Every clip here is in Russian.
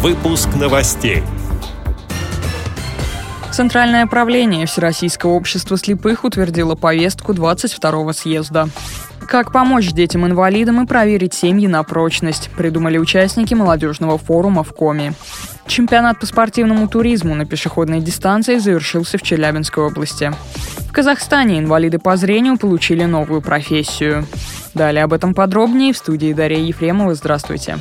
Выпуск новостей. Центральное правление Всероссийского общества слепых утвердило повестку 22-го съезда. Как помочь детям-инвалидам и проверить семьи на прочность, придумали участники молодежного форума в Коме. Чемпионат по спортивному туризму на пешеходной дистанции завершился в Челябинской области. В Казахстане инвалиды по зрению получили новую профессию. Далее об этом подробнее в студии Дарья Ефремова. Здравствуйте.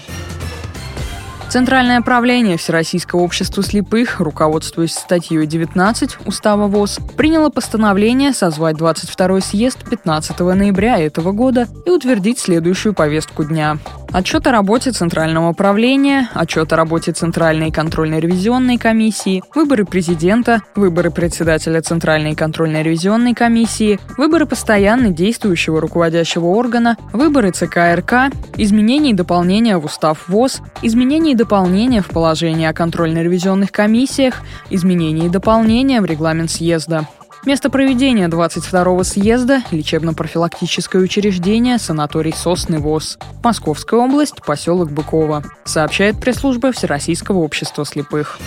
Центральное правление Всероссийского общества слепых, руководствуясь статьей 19 Устава ВОЗ, приняло постановление созвать 22-й съезд 15 ноября этого года и утвердить следующую повестку дня. Отчет о работе Центрального управления, отчет о работе Центральной контрольно-ревизионной комиссии, выборы президента, выборы председателя Центральной контрольно-ревизионной комиссии, выборы постоянно действующего руководящего органа, выборы ЦК РК, изменения и дополнения в устав ВОЗ, изменения и дополнения в положение о контрольно-ревизионных комиссиях, изменения и дополнения в регламент съезда. Место проведения 22-го съезда – лечебно-профилактическое учреждение «Санаторий Сосны ВОЗ». Московская область, поселок Быково. Сообщает пресс-служба Всероссийского общества слепых.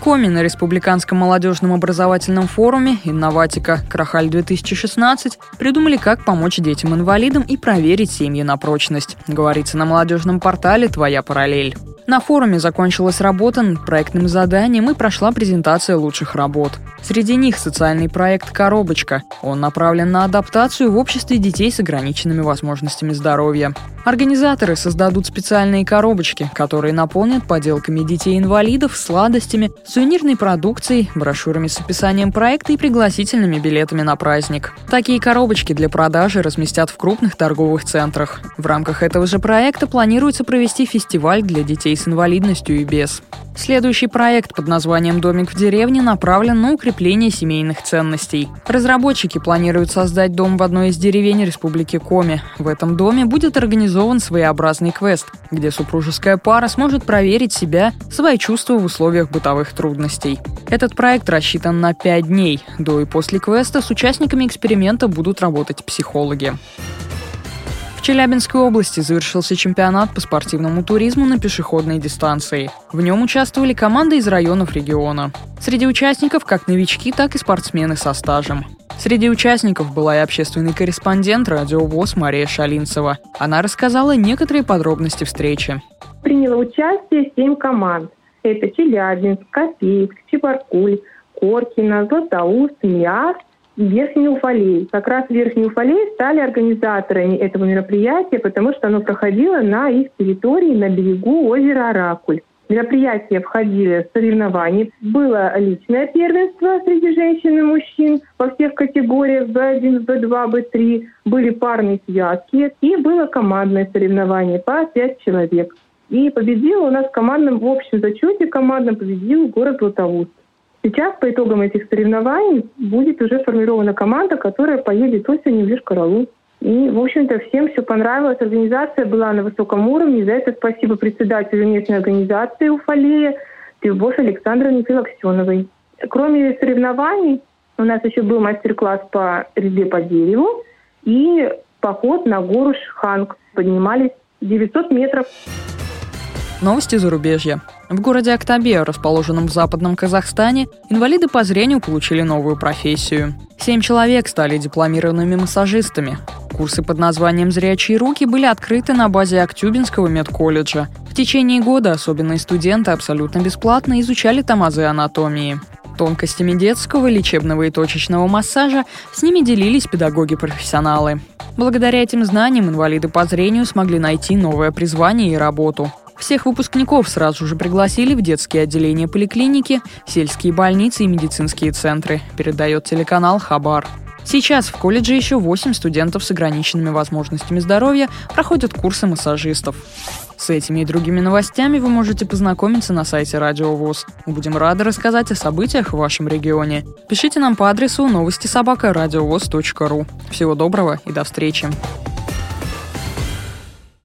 Коми на Республиканском молодежном образовательном форуме «Инноватика. Крахаль-2016» придумали, как помочь детям-инвалидам и проверить семьи на прочность. Говорится на молодежном портале «Твоя параллель». На форуме закончилась работа над проектным заданием и прошла презентация лучших работ. Среди них социальный проект «Коробочка». Он направлен на адаптацию в обществе детей с ограниченными возможностями здоровья. Организаторы создадут специальные коробочки, которые наполнят поделками детей-инвалидов, сладостями, сувенирной продукцией, брошюрами с описанием проекта и пригласительными билетами на праздник. Такие коробочки для продажи разместят в крупных торговых центрах. В рамках этого же проекта планируется провести фестиваль для детей с инвалидностью и без. Следующий проект под названием «Домик в деревне» направлен на укрепление семейных ценностей. Разработчики планируют создать дом в одной из деревень Республики Коми. В этом доме будет организован своеобразный квест, где супружеская пара сможет проверить себя, свои чувства в условиях бытовых трудностей. Этот проект рассчитан на 5 дней. До и после квеста с участниками эксперимента будут работать психологи. В Челябинской области завершился чемпионат по спортивному туризму на пешеходной дистанции. В нем участвовали команды из районов региона. Среди участников как новички, так и спортсмены со стажем. Среди участников была и общественный корреспондент радио ВОЗ Мария Шалинцева. Она рассказала некоторые подробности встречи. Приняло участие семь команд. Это Челябинск, Копейск, Чебаркуль, Коркино, Златоуст, Миас Верхний Уфалей. Как раз Верхний Уфалей стали организаторами этого мероприятия, потому что оно проходило на их территории на берегу озера Оракуль. Мероприятия входили в соревнования. Было личное первенство среди женщин и мужчин во всех категориях B1, B2, B3. Были парные связки. И было командное соревнование по 5 человек. И победил у нас в командном, в общем зачете командном победил город Златоуст. Сейчас по итогам этих соревнований будет уже сформирована команда, которая поедет осенью в Йошкар-Олу. И, в общем-то, всем все понравилось. Организация была на высоком уровне. За это спасибо председателю местной организации Уфалея Любовь Александровне Филоксеновой. Кроме соревнований, у нас еще был мастер-класс по резьбе по дереву и поход на гору Шханг. Поднимались 900 метров. Новости зарубежья. В городе Актабе, расположенном в западном Казахстане, инвалиды по зрению получили новую профессию. Семь человек стали дипломированными массажистами. Курсы под названием «Зрячие руки» были открыты на базе Актюбинского медколледжа. В течение года особенные студенты абсолютно бесплатно изучали там азы анатомии. Тонкостями детского, лечебного и точечного массажа с ними делились педагоги-профессионалы. Благодаря этим знаниям инвалиды по зрению смогли найти новое призвание и работу. Всех выпускников сразу же пригласили в детские отделения поликлиники, сельские больницы и медицинские центры, передает телеканал «Хабар». Сейчас в колледже еще 8 студентов с ограниченными возможностями здоровья проходят курсы массажистов. С этими и другими новостями вы можете познакомиться на сайте Радио ВОЗ. Мы будем рады рассказать о событиях в вашем регионе. Пишите нам по адресу новости собака ру. Всего доброго и до встречи.